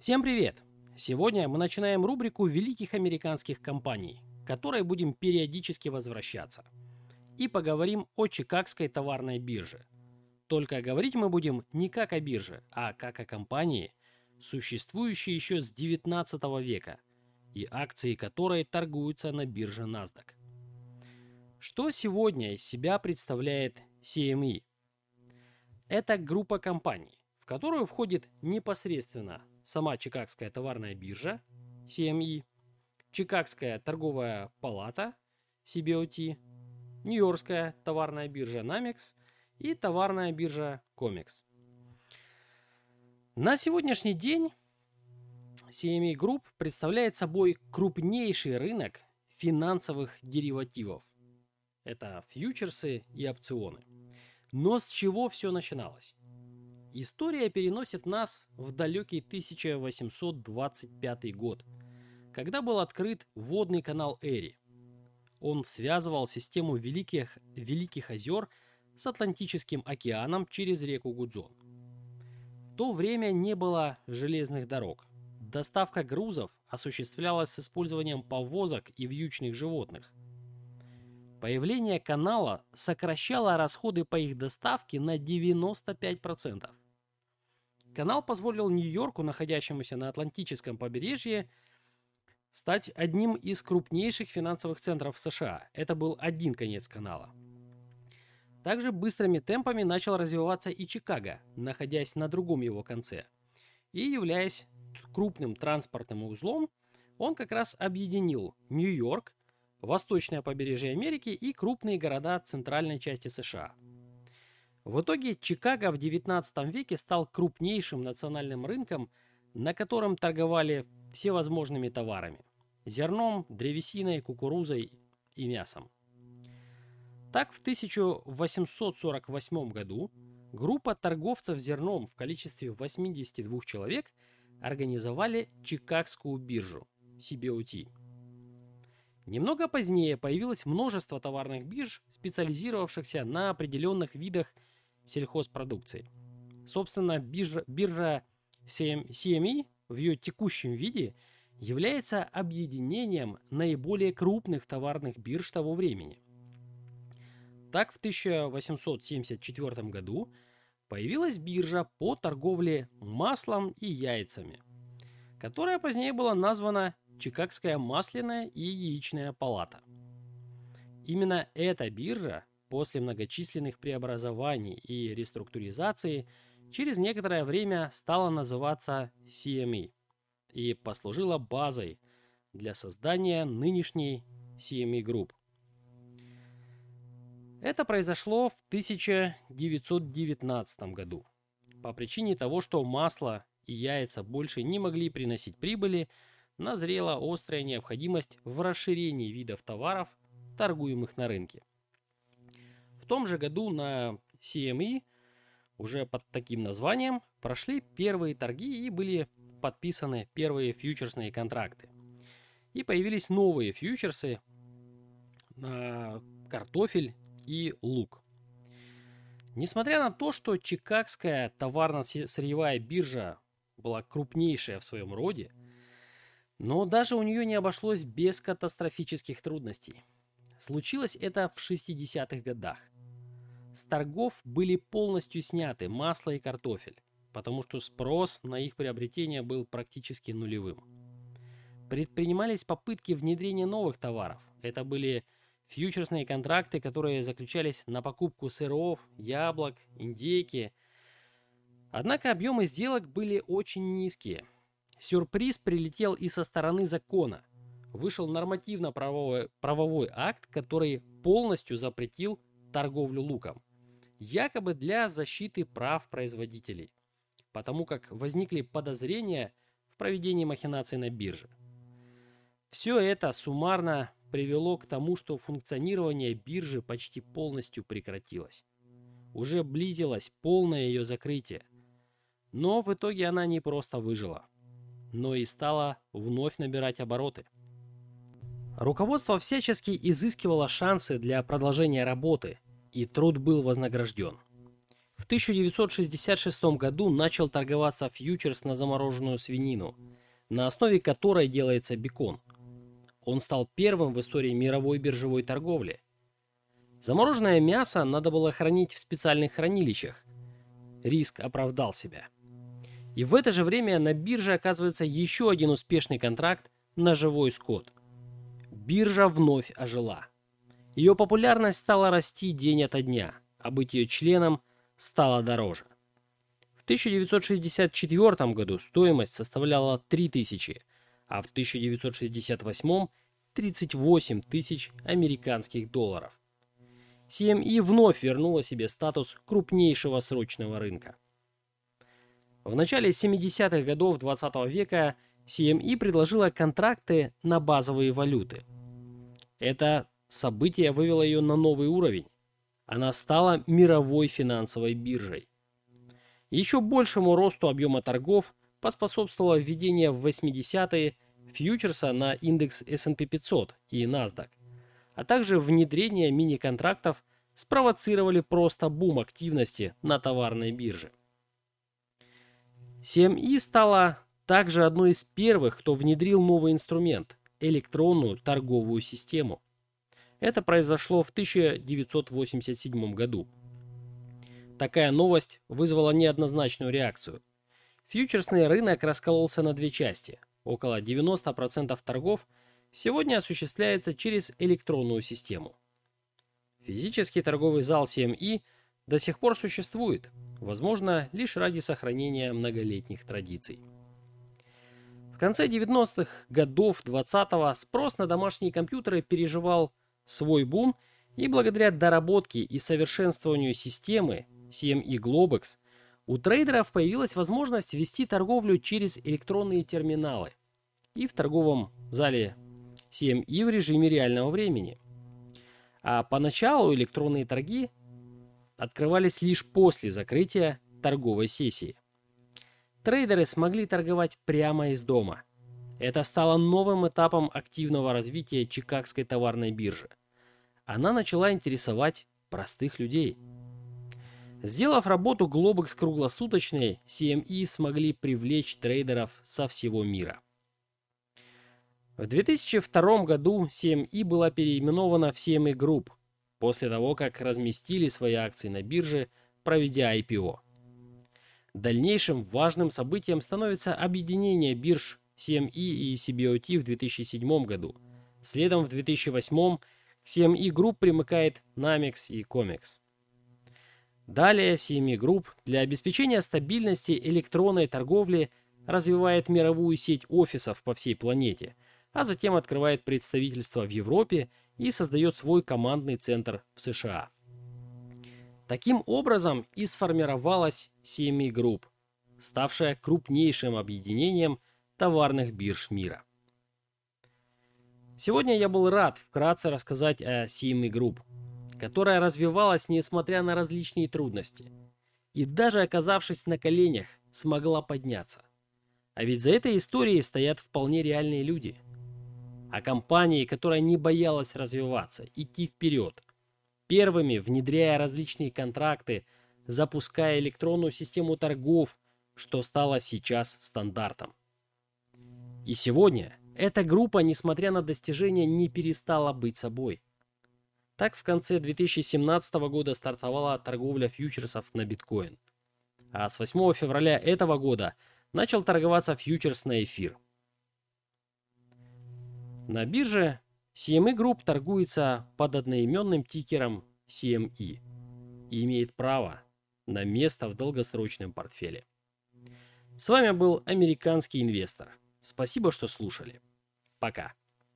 Всем привет! Сегодня мы начинаем рубрику великих американских компаний, к которой будем периодически возвращаться. И поговорим о Чикагской товарной бирже. Только говорить мы будем не как о бирже, а как о компании, существующей еще с 19 века, и акции которой торгуются на бирже NASDAQ. Что сегодня из себя представляет CME? Это группа компаний, в которую входит непосредственно сама Чикагская товарная биржа CME, Чикагская торговая палата CBOT, Нью-Йоркская товарная биржа NAMEX и товарная биржа COMEX. На сегодняшний день CME Group представляет собой крупнейший рынок финансовых деривативов. Это фьючерсы и опционы. Но с чего все начиналось? История переносит нас в далекий 1825 год, когда был открыт водный канал Эри. Он связывал систему Великих, Великих озер с Атлантическим океаном через реку Гудзон. В то время не было железных дорог. Доставка грузов осуществлялась с использованием повозок и вьючных животных. Появление канала сокращало расходы по их доставке на 95%. Канал позволил Нью-Йорку, находящемуся на Атлантическом побережье, стать одним из крупнейших финансовых центров США. Это был один конец канала. Также быстрыми темпами начал развиваться и Чикаго, находясь на другом его конце. И являясь крупным транспортным узлом, он как раз объединил Нью-Йорк, восточное побережье Америки и крупные города центральной части США. В итоге Чикаго в 19 веке стал крупнейшим национальным рынком, на котором торговали всевозможными товарами – зерном, древесиной, кукурузой и мясом. Так, в 1848 году группа торговцев зерном в количестве 82 человек организовали Чикагскую биржу – CBOT – Немного позднее появилось множество товарных бирж, специализировавшихся на определенных видах сельхозпродукции. Собственно, биржа, биржа CME в ее текущем виде является объединением наиболее крупных товарных бирж того времени. Так, в 1874 году появилась биржа по торговле маслом и яйцами, которая позднее была названа Чикагская масляная и яичная палата. Именно эта биржа после многочисленных преобразований и реструктуризации через некоторое время стала называться CME и послужила базой для создания нынешней CME Group. Это произошло в 1919 году по причине того, что масло и яйца больше не могли приносить прибыли – назрела острая необходимость в расширении видов товаров, торгуемых на рынке. Том же году на CME уже под таким названием прошли первые торги и были подписаны первые фьючерсные контракты. И появились новые фьючерсы на картофель и лук. Несмотря на то, что Чикагская товарно-сырьевая биржа была крупнейшая в своем роде, но даже у нее не обошлось без катастрофических трудностей. Случилось это в 60-х годах. С торгов были полностью сняты масло и картофель, потому что спрос на их приобретение был практически нулевым. Предпринимались попытки внедрения новых товаров. Это были фьючерсные контракты, которые заключались на покупку сыров, яблок, индейки. Однако объемы сделок были очень низкие – Сюрприз прилетел и со стороны закона. Вышел нормативно-правовой правовой акт, который полностью запретил торговлю луком. Якобы для защиты прав производителей. Потому как возникли подозрения в проведении махинаций на бирже. Все это суммарно привело к тому, что функционирование биржи почти полностью прекратилось. Уже близилось полное ее закрытие. Но в итоге она не просто выжила но и стала вновь набирать обороты. Руководство всячески изыскивало шансы для продолжения работы, и труд был вознагражден. В 1966 году начал торговаться фьючерс на замороженную свинину, на основе которой делается бекон. Он стал первым в истории мировой биржевой торговли. Замороженное мясо надо было хранить в специальных хранилищах. Риск оправдал себя. И в это же время на бирже оказывается еще один успешный контракт на живой скот. Биржа вновь ожила. Ее популярность стала расти день ото дня, а быть ее членом стало дороже. В 1964 году стоимость составляла 3000, а в 1968 – 38 тысяч американских долларов. CME вновь вернула себе статус крупнейшего срочного рынка. В начале 70-х годов 20 -го века CME предложила контракты на базовые валюты. Это событие вывело ее на новый уровень. Она стала мировой финансовой биржей. Еще большему росту объема торгов поспособствовало введение в 80-е фьючерса на индекс S&P 500 и NASDAQ, а также внедрение мини-контрактов спровоцировали просто бум активности на товарной бирже. CME стала также одной из первых, кто внедрил новый инструмент – электронную торговую систему. Это произошло в 1987 году. Такая новость вызвала неоднозначную реакцию. Фьючерсный рынок раскололся на две части. Около 90% торгов сегодня осуществляется через электронную систему. Физический торговый зал CME до сих пор существует, возможно, лишь ради сохранения многолетних традиций. Конце 90-х годов 20-го спрос на домашние компьютеры переживал свой бум, и благодаря доработке и совершенствованию системы CME Globex у трейдеров появилась возможность вести торговлю через электронные терминалы и в торговом зале CME в режиме реального времени. А поначалу электронные торги открывались лишь после закрытия торговой сессии. Трейдеры смогли торговать прямо из дома. Это стало новым этапом активного развития Чикагской товарной биржи. Она начала интересовать простых людей. Сделав работу Globex круглосуточной, CME смогли привлечь трейдеров со всего мира. В 2002 году CME была переименована в CME Group после того, как разместили свои акции на бирже, проведя IPO. Дальнейшим важным событием становится объединение бирж CME и CBOT в 2007 году. Следом в 2008 к CME Group примыкает Namex и Comex. Далее CME Group для обеспечения стабильности электронной торговли развивает мировую сеть офисов по всей планете, а затем открывает представительство в Европе и создает свой командный центр в США. Таким образом и сформировалась CME Group, ставшая крупнейшим объединением товарных бирж мира. Сегодня я был рад вкратце рассказать о CME Group, которая развивалась несмотря на различные трудности и даже оказавшись на коленях, смогла подняться. А ведь за этой историей стоят вполне реальные люди – о компании, которая не боялась развиваться, идти вперед, первыми внедряя различные контракты, запуская электронную систему торгов, что стало сейчас стандартом. И сегодня эта группа, несмотря на достижения, не перестала быть собой. Так в конце 2017 года стартовала торговля фьючерсов на биткоин. А с 8 февраля этого года начал торговаться фьючерс на эфир – на бирже CME Group торгуется под одноименным тикером CME и имеет право на место в долгосрочном портфеле. С вами был американский инвестор. Спасибо, что слушали. Пока.